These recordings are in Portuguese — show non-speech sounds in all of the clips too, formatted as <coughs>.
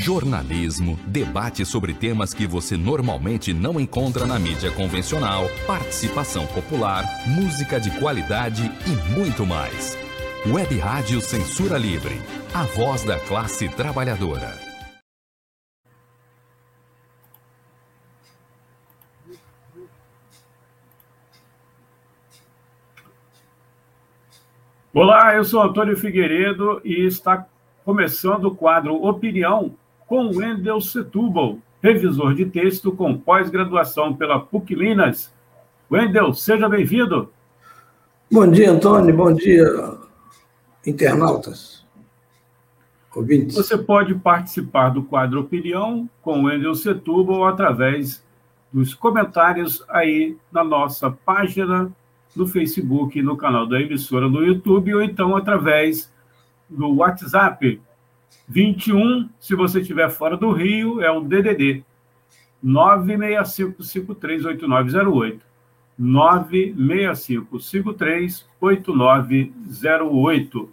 jornalismo, debate sobre temas que você normalmente não encontra na mídia convencional, participação popular, música de qualidade e muito mais. Web Rádio Censura Livre, a voz da classe trabalhadora. Olá, eu sou Antônio Figueiredo e está começando o quadro Opinião com Wendel Setúbal, revisor de texto com pós-graduação pela PUC Minas. Wendel, seja bem-vindo. Bom dia, Antônio. Bom dia, internautas. Ouvintes. Você pode participar do quadro Opinião com Wendel Setúbal através dos comentários aí na nossa página no Facebook, no canal da emissora no YouTube, ou então através do WhatsApp 21, se você estiver fora do Rio, é o DDD 965538908. 965538908.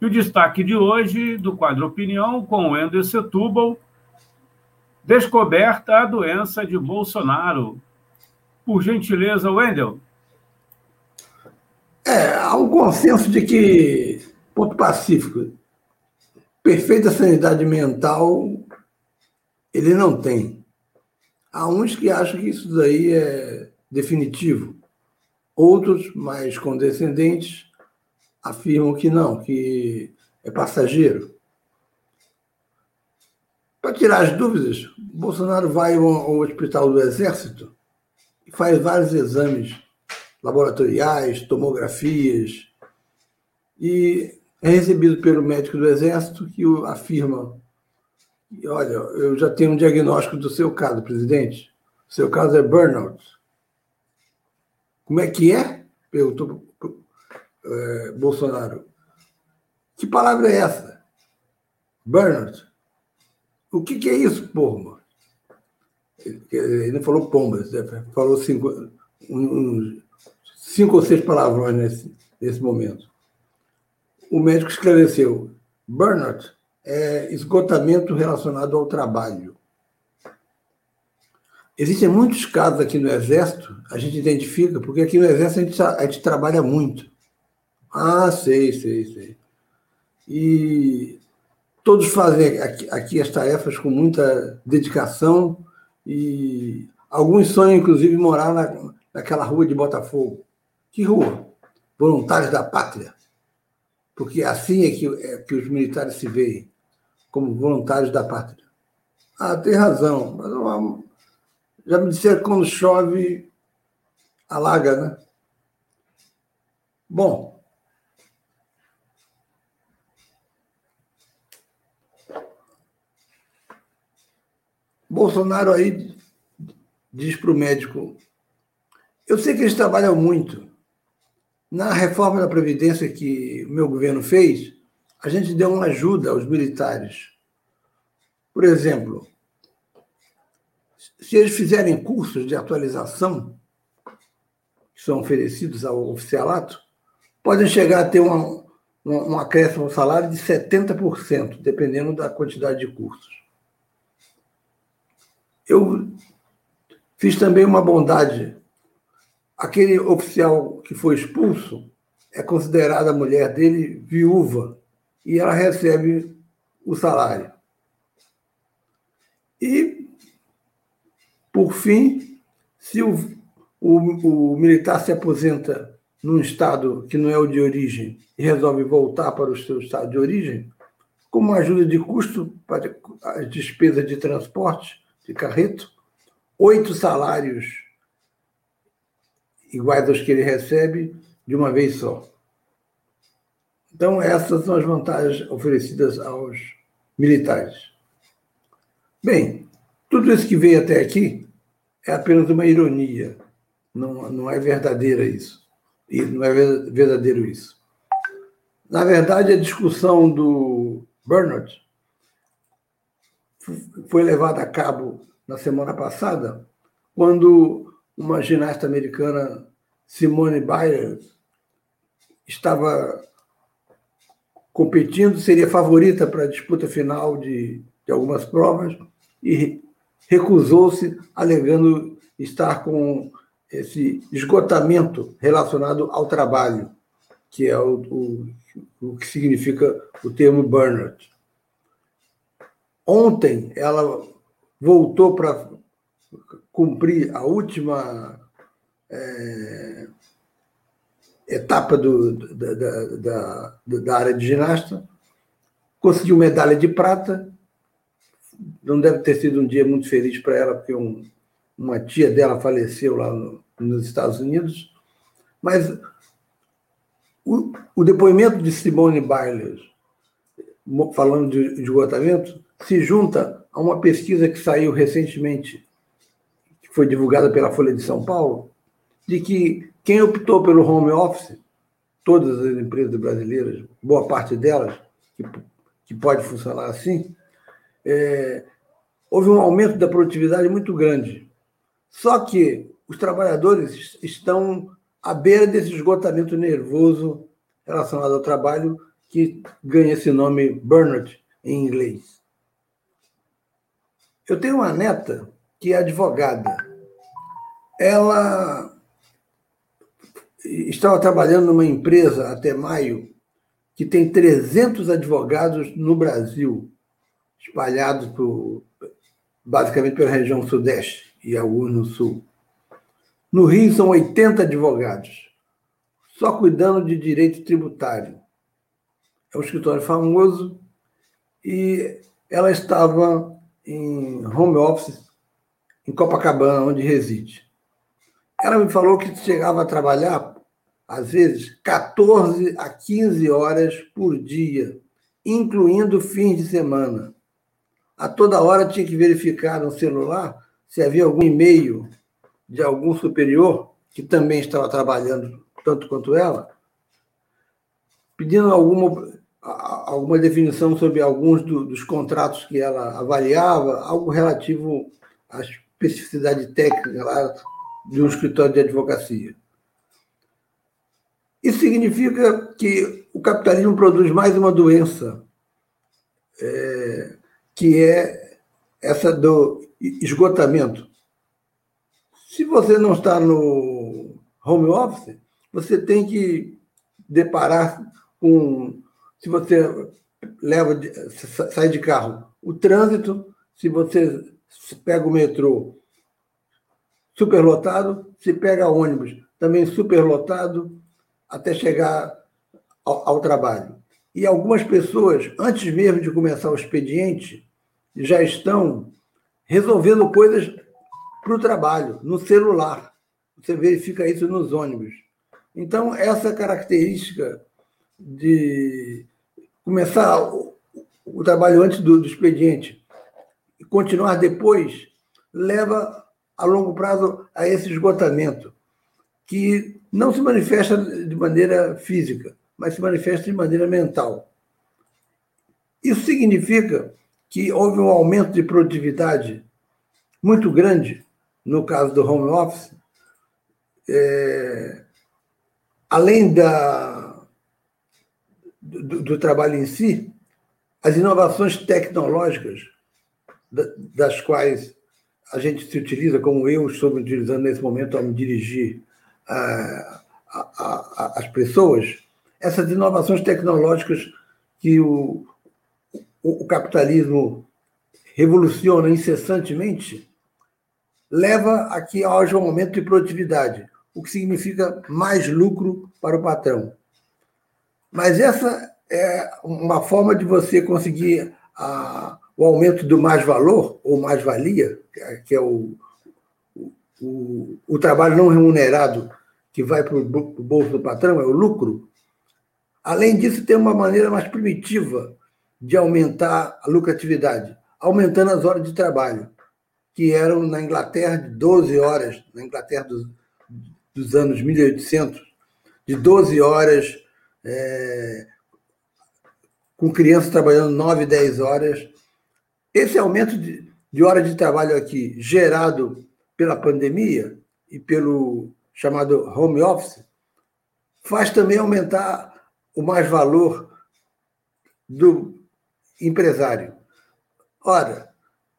E o destaque de hoje do quadro Opinião com o Ender Setúbal, descoberta a doença de Bolsonaro. Por gentileza, Wendel. É, há um consenso de que, ponto pacífico, perfeita sanidade mental ele não tem. Há uns que acham que isso daí é definitivo. Outros, mais condescendentes, afirmam que não, que é passageiro. Para tirar as dúvidas, Bolsonaro vai ao hospital do Exército e faz vários exames laboratoriais, tomografias, e é recebido pelo médico do Exército que afirma: olha, eu já tenho um diagnóstico do seu caso, presidente. O seu caso é burnout. Como é que é? Perguntou é, Bolsonaro. Que palavra é essa? Burnout. O que, que é isso, porra? Ele não falou pombas, né? falou cinco, um, cinco ou seis palavrões nesse, nesse momento o médico esclareceu: burnout é esgotamento relacionado ao trabalho. Existem muitos casos aqui no Exército, a gente identifica, porque aqui no Exército a gente, a gente trabalha muito. Ah, sei, sei, sei. E todos fazem aqui, aqui as tarefas com muita dedicação e alguns sonham, inclusive, morar na, naquela rua de Botafogo. Que rua? Voluntários da Pátria porque assim é que, é que os militares se veem, como voluntários da pátria. Ah, tem razão, mas já me disseram que quando chove, alaga, né? Bom, Bolsonaro aí diz para o médico: eu sei que eles trabalham muito, na reforma da Previdência que o meu governo fez, a gente deu uma ajuda aos militares. Por exemplo, se eles fizerem cursos de atualização, que são oferecidos ao oficialato, podem chegar a ter uma, um acréscimo ao salário de 70%, dependendo da quantidade de cursos. Eu fiz também uma bondade aquele oficial que foi expulso é considerada a mulher dele viúva e ela recebe o salário. E, por fim, se o, o, o militar se aposenta num estado que não é o de origem e resolve voltar para o seu estado de origem, como ajuda de custo para a despesa de transporte, de carreto, oito salários iguais aos que ele recebe de uma vez só. Então, essas são as vantagens oferecidas aos militares. Bem, tudo isso que veio até aqui é apenas uma ironia. Não, não é verdadeira isso. E não é verdadeiro isso. Na verdade, a discussão do Bernard foi levada a cabo na semana passada, quando uma ginasta americana, Simone Biles, estava competindo, seria favorita para a disputa final de, de algumas provas e recusou-se, alegando estar com esse esgotamento relacionado ao trabalho, que é o, o, o que significa o termo burnout. Ontem ela voltou para cumprir a última é, etapa do, da, da, da, área de ginasta, conseguiu medalha de prata. Não deve ter sido um dia muito feliz para ela, porque um, uma tia dela faleceu lá no, nos Estados Unidos. Mas o, o depoimento de Simone Biles, falando de esgotamento, se junta a uma pesquisa que saiu recentemente, foi divulgada pela Folha de São Paulo, de que quem optou pelo home office, todas as empresas brasileiras, boa parte delas, que, que pode funcionar assim, é, houve um aumento da produtividade muito grande. Só que os trabalhadores estão à beira desse esgotamento nervoso relacionado ao trabalho, que ganha esse nome burnout em inglês. Eu tenho uma neta que é advogada. Ela estava trabalhando numa empresa até maio que tem 300 advogados no Brasil, espalhados por, basicamente pela região sudeste e alguns no sul. No Rio são 80 advogados, só cuidando de direito tributário. É um escritório famoso e ela estava em home office em Copacabana, onde reside. Ela me falou que chegava a trabalhar, às vezes, 14 a 15 horas por dia, incluindo fins de semana. A toda hora tinha que verificar no celular se havia algum e-mail de algum superior que também estava trabalhando tanto quanto ela, pedindo alguma, alguma definição sobre alguns do, dos contratos que ela avaliava, algo relativo à especificidade técnica lá de um escritório de advocacia. Isso significa que o capitalismo produz mais uma doença, é, que é essa do esgotamento. Se você não está no home office, você tem que deparar com. Se você leva, sai de carro, o trânsito, se você pega o metrô, superlotado, se pega ônibus, também superlotado, até chegar ao, ao, trabalho. E algumas pessoas, antes mesmo de começar o expediente, já estão resolvendo coisas para o trabalho, no celular. Você verifica isso nos ônibus. Então, essa característica de começar o, trabalho antes do, do expediente e continuar depois leva a longo prazo a esse esgotamento, que não se manifesta de maneira física, mas se manifesta de maneira mental. Isso significa que houve um aumento de produtividade muito grande no caso do home office, é, além da, do, do, trabalho em si, as inovações tecnológicas das quais a gente se utiliza, como eu estou me utilizando nesse momento ao me dirigir as pessoas, essas inovações tecnológicas que o, o, o capitalismo revoluciona incessantemente, leva a que haja um aumento de produtividade, o que significa mais lucro para o patrão. Mas essa é uma forma de você conseguir o aumento do mais-valor, ou mais-valia, que é o, o, o trabalho não remunerado que vai para o bolso do patrão, é o lucro. Além disso, tem uma maneira mais primitiva de aumentar a lucratividade, aumentando as horas de trabalho, que eram na Inglaterra de 12 horas, na Inglaterra dos, dos anos 1800, de 12 horas, é, com crianças trabalhando 9, 10 horas, esse aumento de, de hora de trabalho aqui, gerado pela pandemia e pelo chamado home office, faz também aumentar o mais valor do empresário. Ora,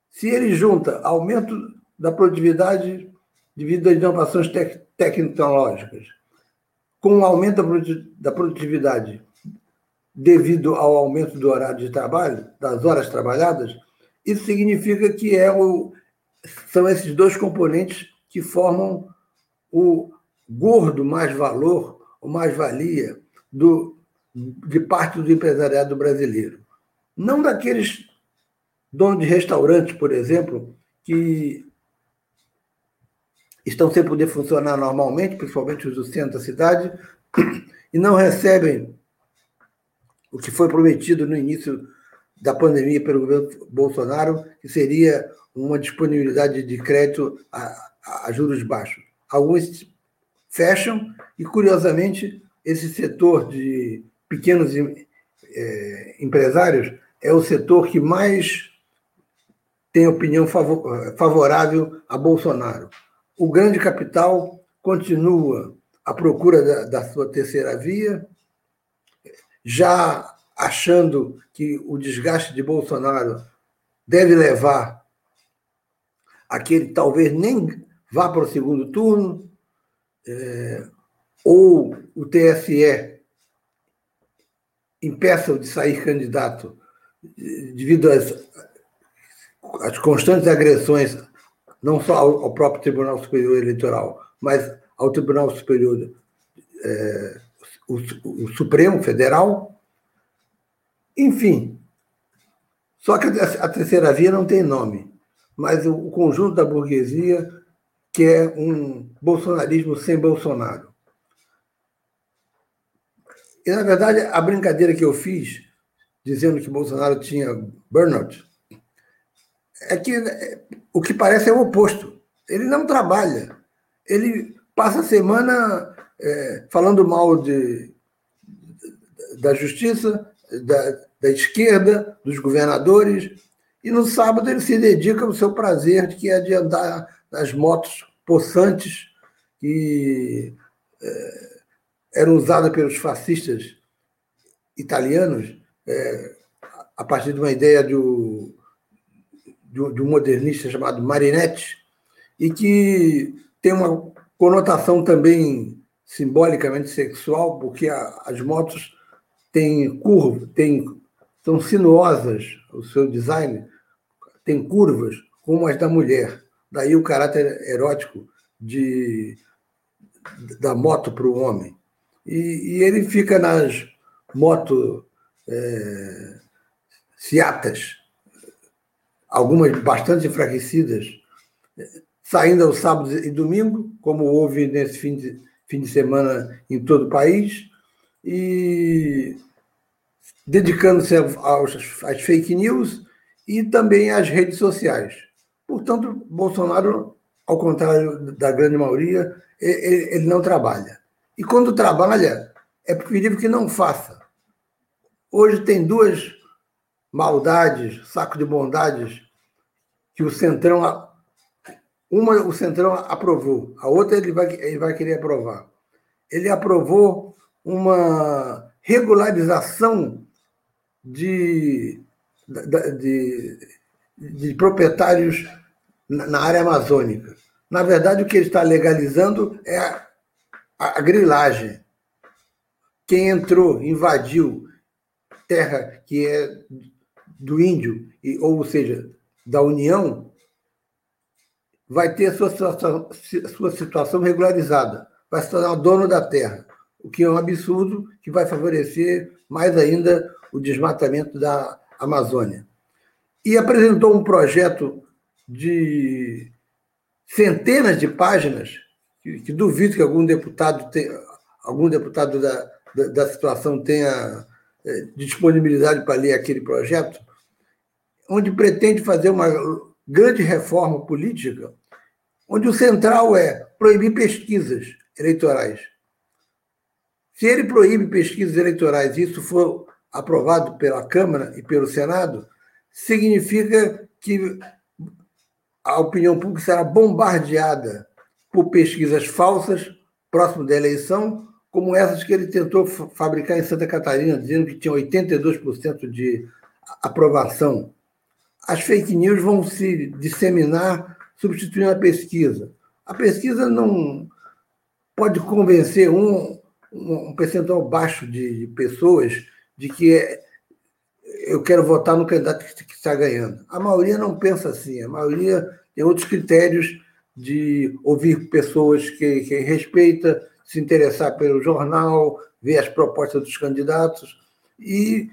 se ele junta aumento da produtividade devido às inovações tec tecnológicas, com o aumento da produtividade devido ao aumento do horário de trabalho, das horas trabalhadas, isso significa que é o, são esses dois componentes que formam o gordo mais valor, o mais valia do, de parte do empresariado brasileiro. Não daqueles donos de restaurantes, por exemplo, que estão sem poder funcionar normalmente, principalmente os do centro da cidade, <coughs> e não recebem o que foi prometido no início da pandemia pelo governo Bolsonaro, que seria uma disponibilidade de crédito a, a juros baixos. Alguns fecham e, curiosamente, esse setor de pequenos é, empresários é o setor que mais tem opinião favorável a Bolsonaro. O grande capital continua à procura da, da sua terceira via, já achando que o desgaste de Bolsonaro deve levar a que ele talvez nem vá para o segundo turno, é, ou o TSE impeça-o de sair candidato devido às, às constantes agressões, não só ao, ao, próprio Tribunal Superior Eleitoral, mas ao Tribunal Superior, é, o, o Supremo Federal. Enfim, só que a terceira via não tem nome, mas o conjunto da burguesia quer um bolsonarismo sem Bolsonaro. E, na verdade, a brincadeira que eu fiz, dizendo que Bolsonaro tinha burnout, é que é, o que parece é o oposto. Ele não trabalha. Ele passa a semana é, falando mal de, da justiça, da, da esquerda, dos governadores, e no sábado ele se dedica ao seu prazer, de que é de andar nas motos possantes que é, eram usadas pelos fascistas italianos é, a partir de uma ideia de, de um modernista chamado Marinetti, e que tem uma conotação também simbolicamente sexual, porque as motos têm curva, têm, são sinuosas, o seu design tem curvas como as da mulher. Daí o caráter erótico de, da moto para o homem. E, e, ele fica nas motos é, ciatas, algumas bastante enfraquecidas, saindo aos sábados e domingo, como houve nesse fim de, fim de semana em todo o país, e dedicando-se às fake news e também às redes sociais. Portanto, Bolsonaro, ao contrário da grande maioria, ele não trabalha. E quando trabalha, é preferível que não faça. Hoje tem duas maldades, saco de bondades, que o Centrão. Uma o Centrão aprovou, a outra ele vai, ele vai querer aprovar. Ele aprovou uma regularização de, de, de proprietários na área amazônica. Na verdade, o que ele está legalizando é a, a grilagem. Quem entrou, invadiu terra que é do índio, ou seja, da União, vai ter sua situação, sua situação regularizada, vai se tornar dono da terra, o que é um absurdo que vai favorecer mais ainda o desmatamento da Amazônia. E apresentou um projeto de centenas de páginas, que, que duvido que algum deputado, tenha, algum deputado da, da, da situação tenha é, disponibilidade para ler aquele projeto, onde pretende fazer uma grande reforma política, onde o central é proibir pesquisas eleitorais. Se ele proíbe pesquisas eleitorais e isso for aprovado pela Câmara e pelo Senado, significa que a opinião pública será bombardeada por pesquisas falsas próximo da eleição, como essas que ele tentou fabricar em Santa Catarina, dizendo que tinha 82% de aprovação. As fake news vão se disseminar substituindo a pesquisa. A pesquisa não pode convencer um, um percentual baixo de pessoas de que é, eu quero votar no candidato que está ganhando. A maioria não pensa assim, a maioria tem outros critérios de ouvir pessoas que, que respeita, se interessar pelo jornal, ver as propostas dos candidatos. E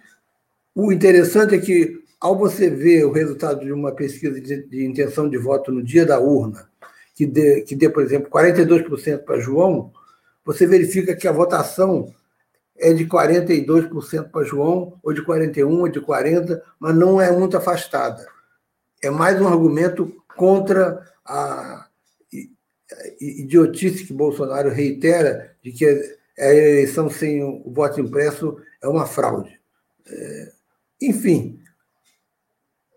o interessante é que, ao você ver o resultado de uma pesquisa de, de intenção de voto no dia da urna, que dê, que dê por exemplo, 42% para João, você verifica que a votação é de 42% para João, ou de 41%, ou de 40%, mas não é muito afastada. É mais um argumento contra a idiotice que Bolsonaro reitera de que a eleição sem o voto impresso é uma fraude. É, enfim,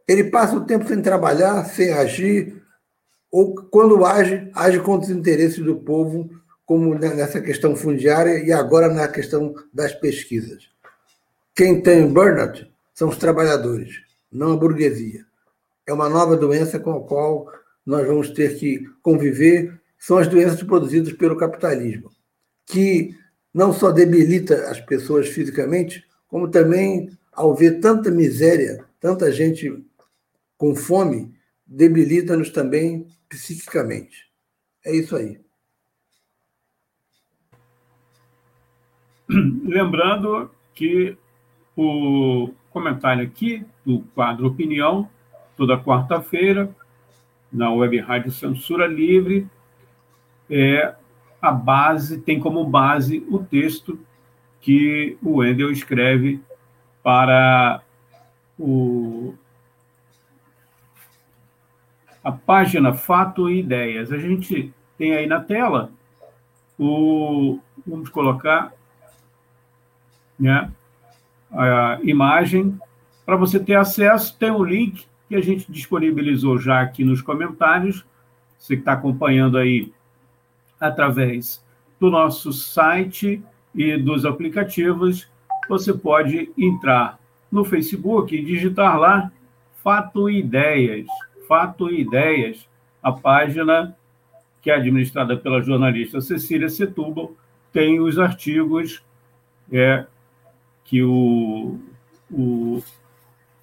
ele passa o tempo sem trabalhar, sem agir, ou quando age, age contra os interesses do povo, como nessa questão fundiária e agora na questão das pesquisas. Quem tem burnout são os trabalhadores, não a burguesia. É uma nova doença com a qual nós vamos ter que conviver. São as doenças produzidas pelo capitalismo, que não só debilita as pessoas fisicamente, como também, ao ver tanta miséria, tanta gente com fome, debilita-nos também psiquicamente. É isso aí. <clears throat> Lembrando que o comentário aqui do quadro Opinião, toda quarta-feira, na Web Rádio Censura Livre, é a base, tem como base o texto que o Wendel escreve para o, a página Fato e Ideias. A gente tem aí na tela o. Vamos colocar né, a imagem. Para você ter acesso, tem um link que a gente disponibilizou já aqui nos comentários. Você que está acompanhando aí através do nosso site e dos aplicativos, você pode entrar no Facebook e digitar lá Fato Ideias. Fato Ideias, a página que é administrada pela jornalista Cecília Setúbal, tem os artigos é, que o, o,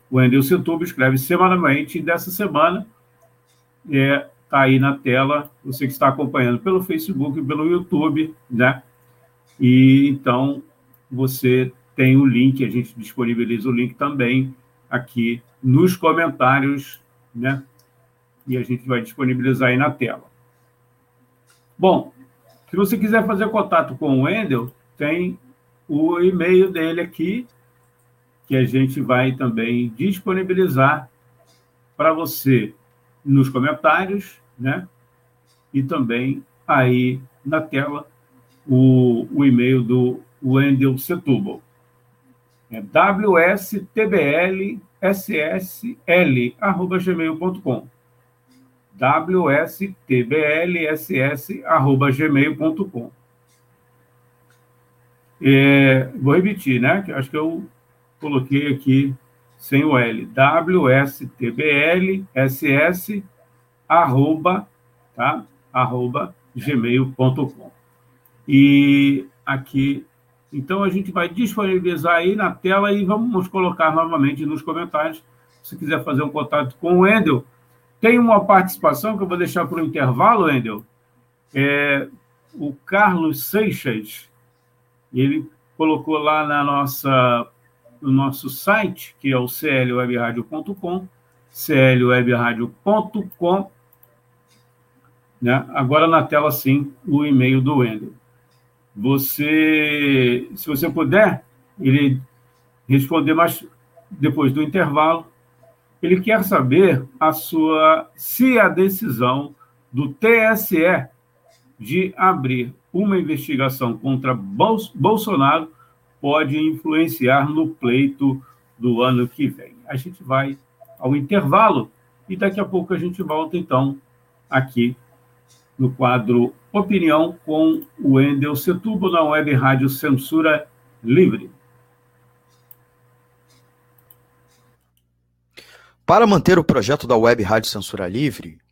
o Wendel Setúbal escreve semanalmente, e dessa semana está é, tá aí na tela, você que está acompanhando pelo Facebook e pelo YouTube, né? E então você tem o link, a gente disponibiliza o link também aqui nos comentários, né? E a gente vai disponibilizar aí na tela. Bom, se você quiser fazer contato com o Wendel, tem o e-mail dele aqui, que a gente vai também disponibilizar para você nos comentários, né? E também aí na tela o, o e-mail do Wendel Setúbal. É wstblssl.gmail.com wstblss.gmail.com é, vou repetir, né? Acho que eu coloquei aqui sem o L. WSTBLSS arroba, tá? arroba gmail.com. E aqui, então a gente vai disponibilizar aí na tela e vamos colocar novamente nos comentários. Se quiser fazer um contato com o Wendel, tem uma participação que eu vou deixar para o intervalo, Wendel. É, o Carlos Seixas, ele colocou lá na nossa, no nosso site, que é o clwebradio.com, clwebradio.com, né? agora na tela, sim, o e-mail do Wendel. Você, se você puder, ele responder mais depois do intervalo, ele quer saber a sua se a decisão do TSE de abrir uma investigação contra Bolsonaro pode influenciar no pleito do ano que vem. A gente vai ao intervalo e daqui a pouco a gente volta, então, aqui no quadro Opinião com o Wendel Setubo na Web Rádio Censura Livre. Para manter o projeto da Web Rádio Censura Livre,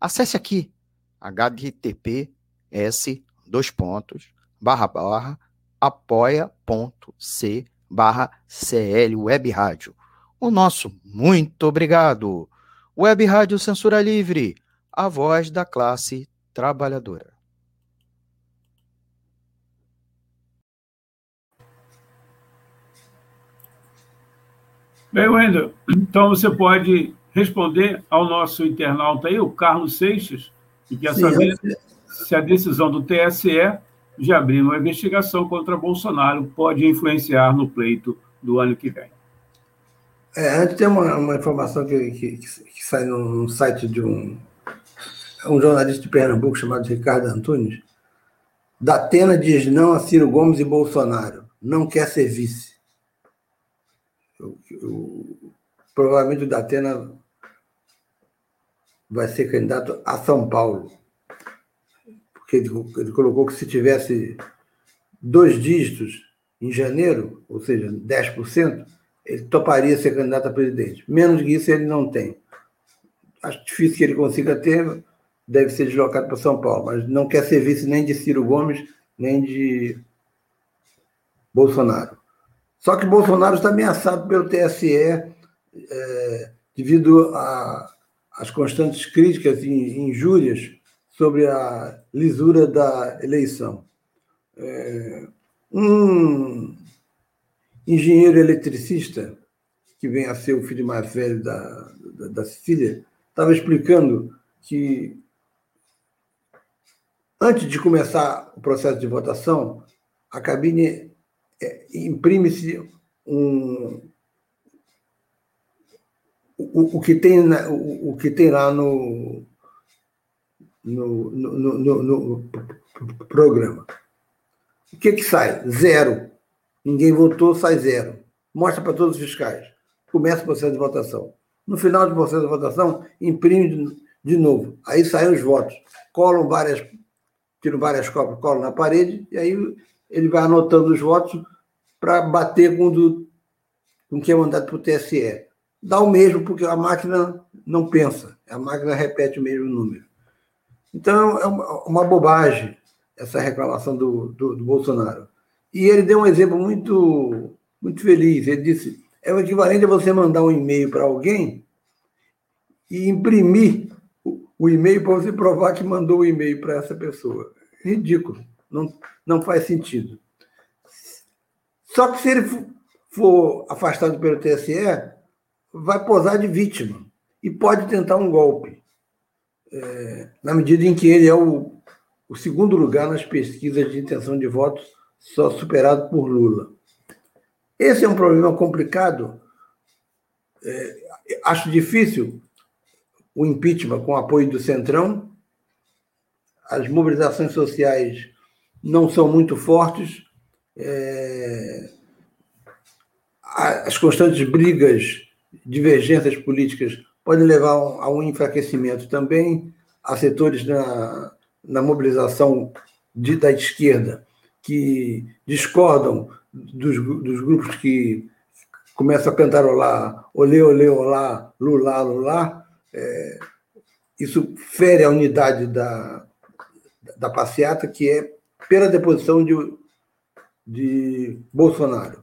acesse aqui https dois pontos, barra, barra, apoia.c barra CL Web Rádio. O nosso muito obrigado. Web Rádio Censura Livre, a voz da classe trabalhadora. Bem, Wendel, então você pode responder ao nosso internauta aí, o Carlos Seixas, que quer Sim, saber se a decisão do TSE de abrir uma investigação contra Bolsonaro pode influenciar no pleito do ano que vem. É, antes tem uma, uma informação que, que, que sai no, site de um, um jornalista de Pernambuco chamado Ricardo Antunes. Datena diz não a Ciro Gomes e Bolsonaro. Não quer ser vice. Eu, eu, provavelmente o Datena vai ser candidato a São Paulo. Porque ele, ele colocou que se tivesse dois dígitos em janeiro, ou seja, 10%, ele toparia ser candidato a presidente. Menos que isso ele não tem. Acho difícil que ele consiga ter, deve ser deslocado para São Paulo, mas não quer ser vice nem de Ciro Gomes, nem de Bolsonaro. Só que Bolsonaro está ameaçado pelo TSE é, devido às constantes críticas e injúrias sobre a lisura da eleição. É, um engenheiro eletricista, que vem a ser o filho mais velho da, da, da Cecília, estava explicando que antes de começar o processo de votação, a cabine é, imprime-se um, o, o, que tem o, o, que tem lá no no, no, no, no programa. O que, que sai? Zero. Ninguém votou, sai zero. Mostra para todos os fiscais. Começa o processo de votação. No final do processo de votação, imprime de, de novo. Aí saem os votos. Colam várias, tiram várias cópias, colam na parede, e aí ele vai anotando os votos para bater com, do, com quem é mandado para o TSE. Dá o mesmo, porque a máquina não pensa. A máquina repete o mesmo número. Então, é uma, uma bobagem essa reclamação do, do, do Bolsonaro. E ele deu um exemplo muito, muito feliz. Ele disse: é o equivalente a você mandar um e-mail para alguém e imprimir o e-mail para você provar que mandou o e-mail para essa pessoa. Ridículo. Não, não faz sentido. Só que se ele for afastado pelo TSE, vai posar de vítima e pode tentar um golpe. É, na medida em que ele é o, o segundo lugar nas pesquisas de intenção de votos só superado por Lula. Esse é um problema complicado. É, acho difícil o impeachment com apoio do Centrão. As mobilizações sociais não são muito fortes. É, as constantes brigas, divergências políticas podem levar a um enfraquecimento também. Há setores na, na mobilização de, da esquerda que discordam dos, dos grupos que começam a cantarolar olê, olê, olá, lulá, lulá, é, isso fere a unidade da, da passeata, que é pela deposição de, de Bolsonaro.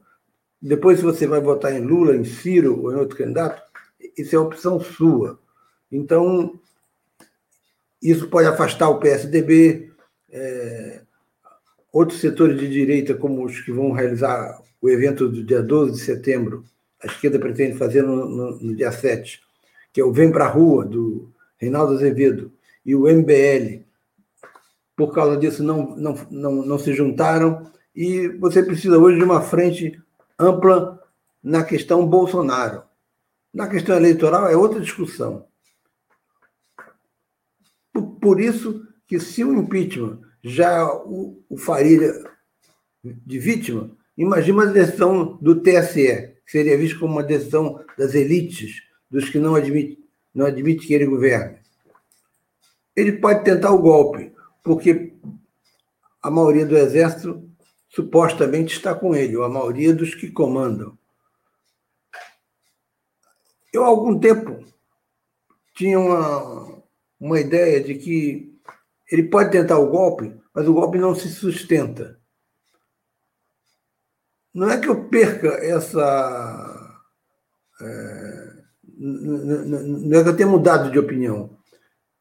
Depois, se você vai votar em Lula, em Ciro ou em outro candidato, isso é opção sua. Então, isso pode afastar o PSDB, é, outros setores de direita, como os que vão realizar o evento do dia 12 de setembro, a esquerda pretende fazer no, no, no dia 7, que é o Vem para a Rua, do Reinaldo Azevedo, e o MBL, por causa disso não, não, não, não se juntaram, e você precisa hoje de uma frente ampla na questão Bolsonaro. Na questão eleitoral é outra discussão. Por, isso que se o impeachment já o, faria de vítima, imagine uma decisão do TSE, que seria visto como uma decisão das elites, dos que não admitem não admite que ele governe. Ele pode tentar o golpe, porque a maioria do exército supostamente está com ele, ou a maioria dos que comandam. Eu, há algum tempo, tinha uma, uma ideia de que ele pode tentar o golpe, mas o golpe não se sustenta. Não é que eu perca essa. É, não é que eu tenha mudado de opinião.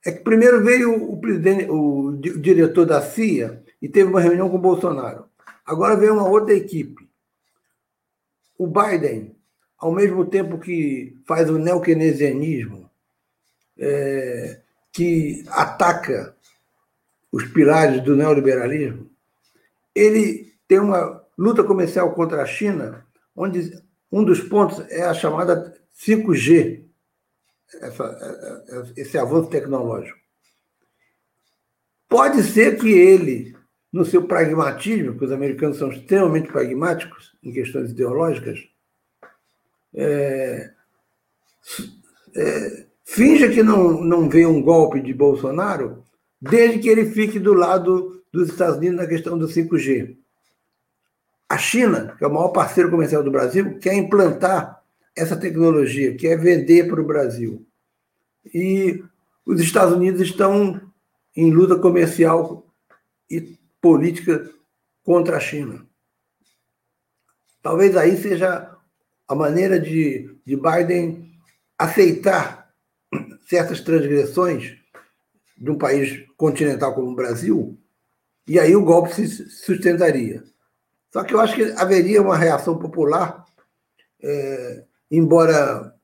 É que primeiro veio o, o diretor da CIA e teve uma reunião com o Bolsonaro. Agora veio uma outra equipe. O Biden, ao mesmo tempo que faz o neokeynesianismo, é, que ataca os pilares do neoliberalismo, ele tem uma luta comercial contra a China, onde um dos pontos é a chamada 5G, essa, esse avanço tecnológico. Pode ser que ele, no seu pragmatismo, porque os americanos são extremamente pragmáticos em questões ideológicas, é, é, finja que não, não vê um golpe de Bolsonaro, desde que ele fique do lado dos Estados Unidos na questão do 5G. A China, que é o maior parceiro comercial do Brasil, quer implantar essa tecnologia, quer vender para o Brasil. E os Estados Unidos estão em luta comercial e política contra a China. Talvez aí seja a maneira de, de Biden aceitar certas transgressões de um país continental como o Brasil, e aí o golpe se sustentaria. Só que eu acho que haveria uma reação popular, é, embora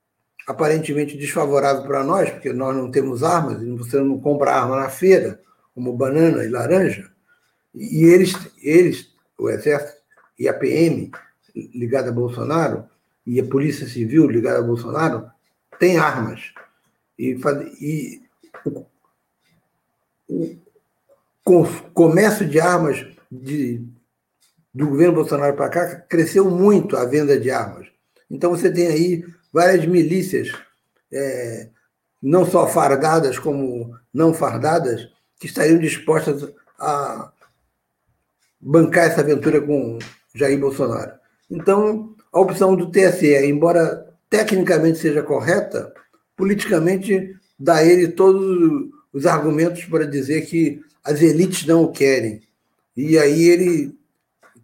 aparentemente desfavorável para nós, porque nós não temos armas, e você não compra arma na feira, como banana e laranja, e eles, eles o Exército e a PM ligada a Bolsonaro, e a Polícia Civil ligada a Bolsonaro, têm armas. E, e o, o comércio de armas de, do governo Bolsonaro para cá cresceu muito a venda de armas. Então você tem aí várias milícias, é, não só fardadas como não fardadas, que estariam dispostas a bancar essa aventura com Jair Bolsonaro. Então, a opção do TSE, embora tecnicamente seja correta, politicamente dá ele todos os argumentos para dizer que as elites não o querem. E aí ele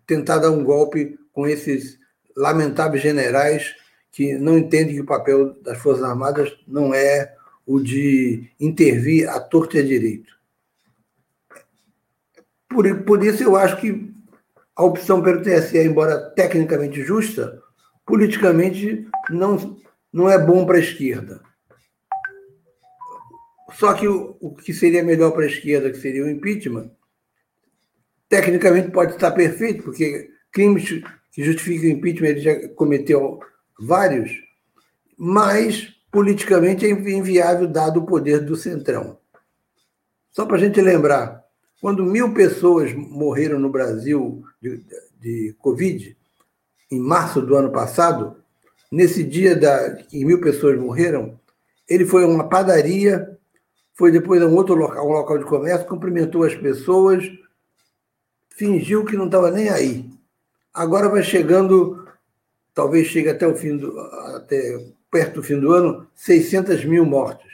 tentar dar um golpe com esses lamentáveis generais que não entende que o papel das Forças Armadas não é o de intervir à torta e à direito. Por, por isso, eu acho que a opção pelo TSE, embora tecnicamente justa, politicamente não, não é bom para a esquerda. Só que o, o que seria melhor para a esquerda, que seria o impeachment, tecnicamente pode estar perfeito, porque crimes que justificam o impeachment ele já cometeu vários, mas politicamente é inviável dado o poder do Centrão. Só para a gente lembrar, quando mil pessoas morreram no Brasil de, de Covid, em março do ano passado, nesse dia da, que mil pessoas morreram, ele foi a uma padaria, foi depois a um outro local, um local de comércio, cumprimentou as pessoas, fingiu que não estava nem aí. Agora vai chegando talvez chegue até o fim do, até perto do fim do ano, 600 mil mortos.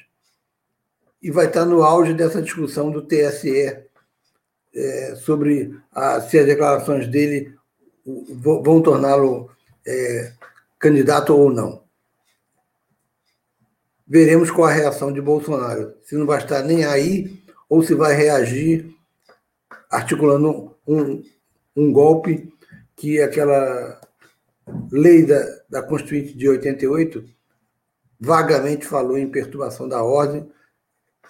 E vai estar no auge dessa discussão do TSE é, sobre a, se as declarações dele vão torná-lo é, candidato ou não. Veremos qual a reação de Bolsonaro. Se não vai estar nem aí ou se vai reagir articulando um, um golpe que aquela lei da, da Constituinte de 88 vagamente falou em perturbação da ordem,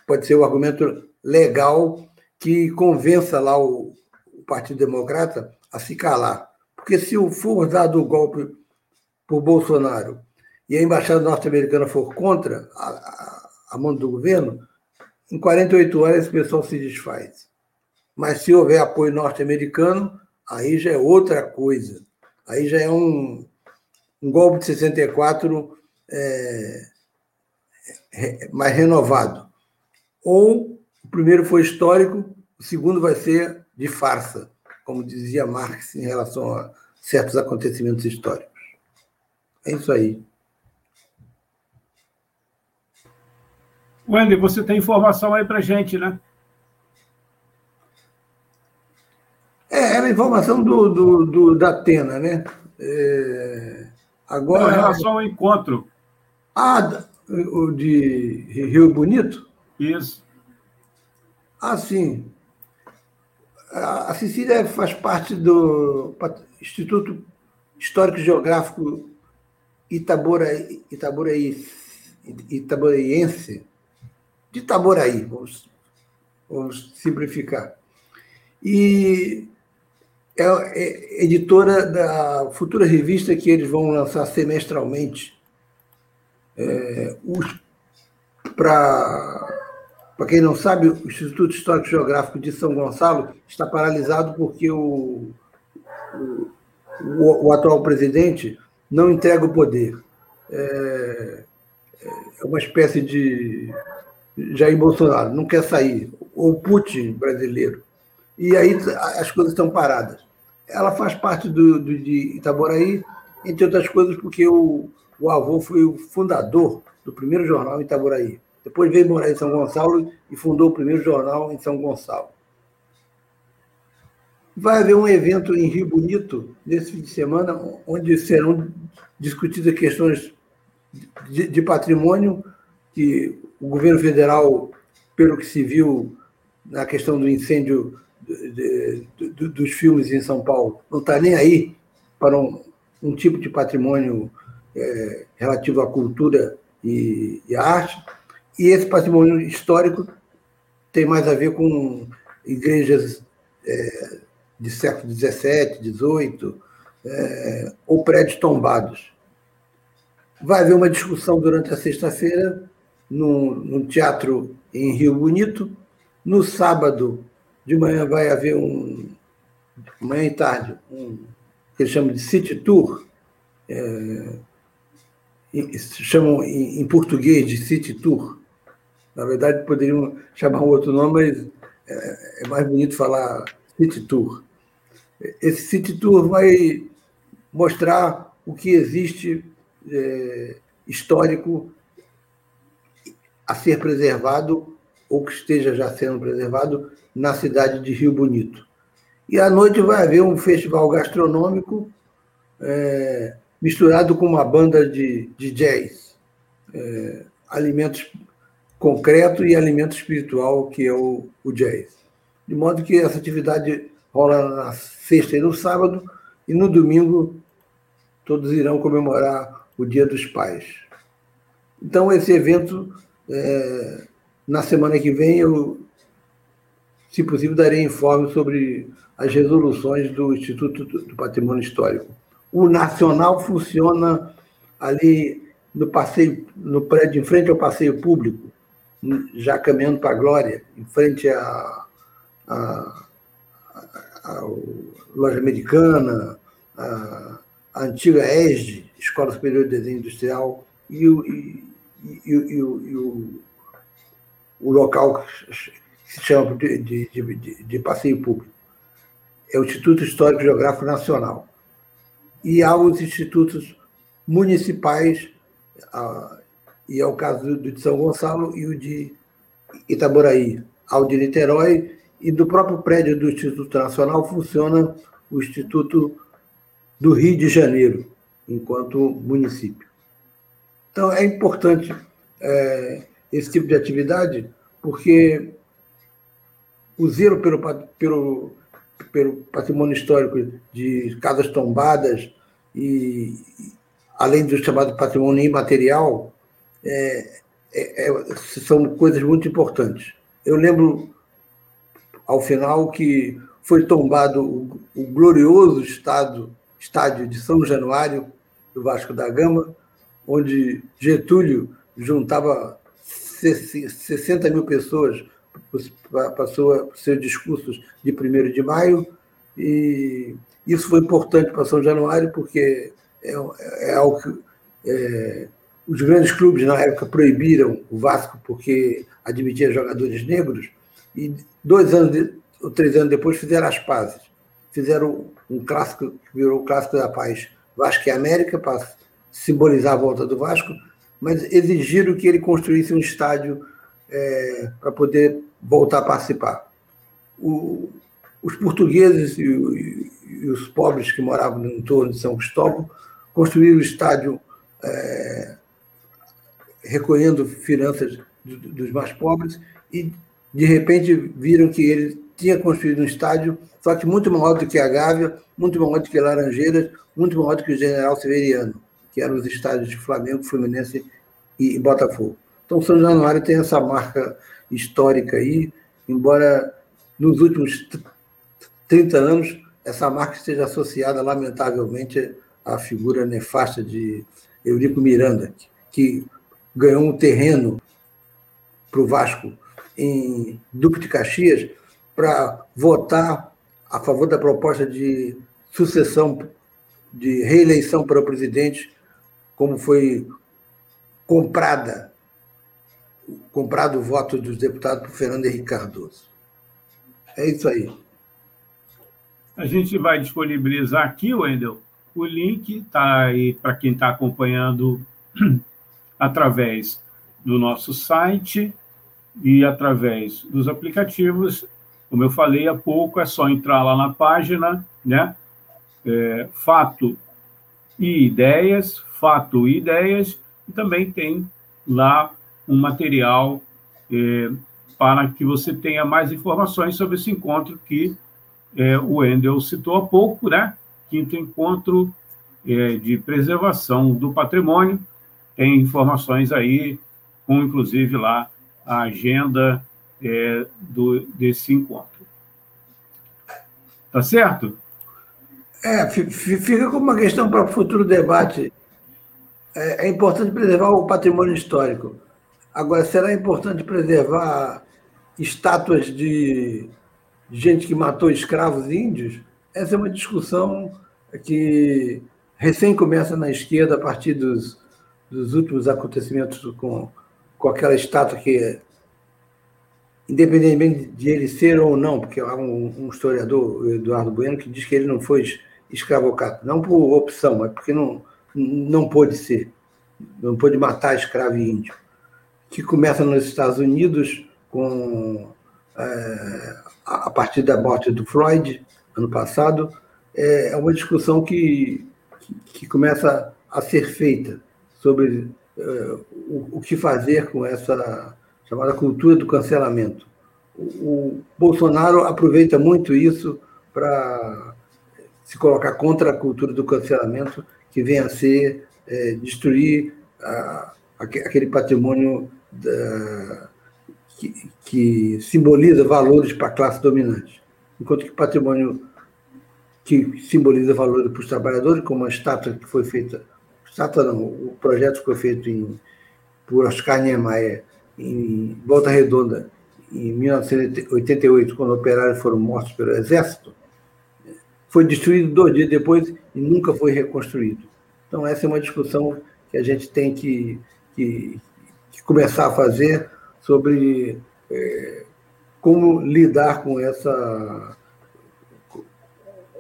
pode ser o um argumento legal que convença lá o, o Partido Democrata a se calar. Porque se for dado o golpe por Bolsonaro e a embaixada norte-americana for contra a, a, a mão do governo, em 48 horas esse pessoal se desfaz. Mas se houver apoio norte-americano, aí já é outra coisa. Aí já é um, um golpe de 64 é, é, mais renovado. Ou primeiro foi histórico, o segundo vai ser de farsa, como dizia Marx em relação a certos acontecimentos históricos. É isso aí. Wendy, você tem informação aí para gente, né? É, era informação do, do, do, da Atena, né? É, agora. Não, em relação ao encontro. Ah, o de Rio Bonito? Isso. Ah, sim. A Sicília faz parte do Instituto Histórico Geográfico Itaboraí, Itaboraí, Itaboraiense, de Itaboraí, vamos, vamos simplificar. E é, é editora da futura revista que eles vão lançar semestralmente. É, Para quem não sabe, o Instituto Histórico Geográfico de São Gonçalo está paralisado porque o, o, o atual presidente não entrega o poder. É, é uma espécie de Jair Bolsonaro, não quer sair, ou Putin brasileiro. E aí as coisas estão paradas. Ela faz parte do, do de Itaboraí, entre outras coisas, porque o, o avô foi o fundador do primeiro jornal Itaboraí. Depois veio morar em São Gonçalo e fundou o primeiro jornal em São Gonçalo. Vai haver um evento em Rio Bonito, nesse fim de semana, onde serão discutidas questões de, patrimônio que o governo federal, pelo que se viu na questão do incêndio dos filmes em São Paulo, não está nem aí para um, um tipo de patrimônio é, relativo à cultura e, e à arte. E esse patrimônio histórico tem mais a ver com igrejas é, de século XVII, XVIII, é, ou prédios tombados. Vai haver uma discussão durante a sexta-feira no, teatro em Rio Bonito. No sábado de manhã vai haver um, manhã e tarde, um que eles chamam de City Tour, é, chamam em, em, português de City Tour. Na verdade, poderiam chamar um outro nome, mas é, é mais bonito falar City Tour. Esse City Tour vai mostrar o que existe é, histórico a ser preservado ou que esteja já sendo preservado na cidade de Rio Bonito. E à noite vai haver um festival gastronômico é, misturado com uma banda de, de jazz, é, alimentos concreto e alimento espiritual, que é o, o jazz. De modo que essa atividade rola na sexta e no sábado, e no domingo todos irão comemorar o Dia dos Pais. Então, esse evento, é, na semana que vem, eu, se possível, darei informe sobre as resoluções do Instituto do Patrimônio Histórico. O Nacional funciona ali no passeio, no prédio em frente ao passeio público, já caminhando para a Glória, em frente à, loja americana, à antiga ESD, Escola Superior de Desenho Industrial, e o, e, e, e o, o local que se chama de, de, de, de passeio público. É o Instituto Histórico Geográfico Nacional. E há os institutos municipais, e é o caso do de São Gonçalo e o de Itaboraí, ao de Niterói, e do próprio prédio do Instituto Nacional funciona o Instituto do Rio de Janeiro, enquanto município. Então, é importante é, esse tipo de atividade, porque o zelo pelo, pelo, pelo patrimônio histórico de casas tombadas e, além do chamado patrimônio imaterial, é, é, é, são coisas muito importantes. Eu lembro, ao final que foi tombado o, o glorioso estado, estádio de São Januário, do Vasco da Gama, onde Getúlio juntava 60 mil pessoas para seus discursos de 1 de maio, e isso foi importante para São Januário, porque é, é algo que é, os grandes clubes na época proibiram o Vasco porque admitia jogadores negros, e dois anos ou três anos depois fizeram as pazes. Fizeram um clássico que virou o clássico da paz, Vasco e América, para simbolizar a volta do Vasco, mas exigiram que ele construísse um estádio é, para poder voltar a participar. O, os portugueses e, e, e, os pobres que moravam no entorno de São Cristóvão construíram o estádio é, recolhendo finanças do, dos mais pobres e, de repente, viram que ele tinha construído um estádio, só que muito maior do que a Gávea, muito maior do que Laranjeiras, muito maior do que o General Severiano, que eram os estádios de Flamengo, Fluminense e Botafogo. Então, São Januário tem essa marca histórica aí, embora nos últimos 30 anos essa marca esteja associada, lamentavelmente, à figura nefasta de Eurico Miranda, que ganhou um terreno para o Vasco em Duque de Caxias para votar a favor da proposta de sucessão, de reeleição para o presidente, como foi comprada, comprado o voto dos deputados por Fernando Henrique Cardoso. É isso aí. A gente vai disponibilizar aqui, Wendel, o link está aí para quem está acompanhando através do nosso site e através dos aplicativos. Como eu falei há pouco, é só entrar lá na página, né? É, fato e ideias, fato e ideias, e também tem lá um material é, para que você tenha mais informações sobre esse encontro que é, o Wendel citou há pouco, né? Quinto encontro é, de preservação do patrimônio. Tem informações aí, com inclusive lá a agenda é, do, desse encontro. Tá certo? É, fica como uma questão para o futuro debate. É, é importante preservar o patrimônio histórico. Agora, será importante preservar estátuas de gente que matou escravos índios? Essa é uma discussão que recém começa na esquerda a partir dos, dos últimos acontecimentos com, com aquela estátua que, independentemente de ele ser ou não, porque há um, um historiador, Eduardo Bueno, que diz que ele não foi escravocado, não por opção, mas porque não, não pôde ser, não pôde matar escravo índio, que começa nos Estados Unidos com é, a partir da morte do Floyd ano passado, é uma discussão que que começa a ser feita sobre uh, o, o, que fazer com essa chamada cultura do cancelamento. O, o Bolsonaro aproveita muito isso para se colocar contra a cultura do cancelamento, que vem a ser é, destruir aquele patrimônio da, que, que, simboliza valores para a classe dominante. Enquanto que patrimônio que simboliza valores para os trabalhadores, como a estátua que foi feita, estátua não, o projeto foi feito em, por Oscar Niemeyer em Volta Redonda em 1988, quando operários foram mortos pelo exército, foi destruído dois dias depois e nunca foi reconstruído. Então essa é uma discussão que a gente tem que, que, que começar a fazer sobre é, como lidar com essa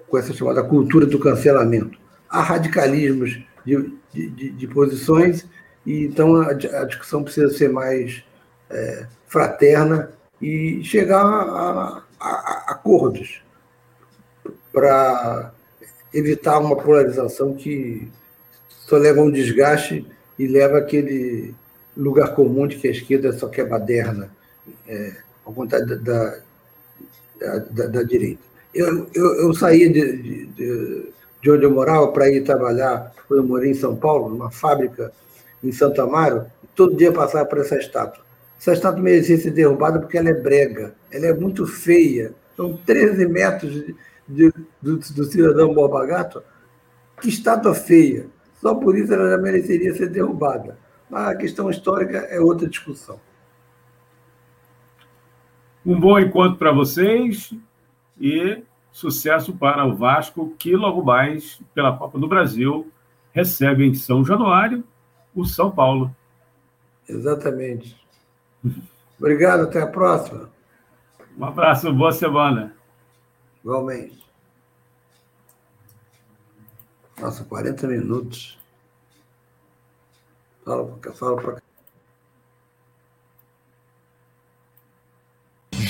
com essa chamada cultura do cancelamento. Há radicalismos de, de, de posições, e então a, a, discussão precisa ser mais é, fraterna e chegar a, a, a acordos para evitar uma polarização que só leva a um desgaste e leva aquele lugar comum de que a esquerda só quer baderna, é, ao contrário da, da, da, da direita. Eu, eu, eu saí de, de, de onde eu morava para ir trabalhar, quando eu morei em São Paulo, numa fábrica em Santo Amaro, e todo dia passava por essa estátua. Essa estátua merecia ser derrubada porque ela é brega, ela é muito feia, São 13 metros de, de, do, do cidadão Borba Gato. Que estátua feia. Só por isso ela já mereceria ser derrubada. Mas a questão histórica é outra discussão. Um bom encontro para vocês e sucesso para o Vasco, que logo mais, pela Copa do Brasil, recebe em São Januário o São Paulo. Exatamente. Obrigado, até a próxima. Um abraço, boa semana. Igualmente. Nossa, 40 minutos. Fala para fala para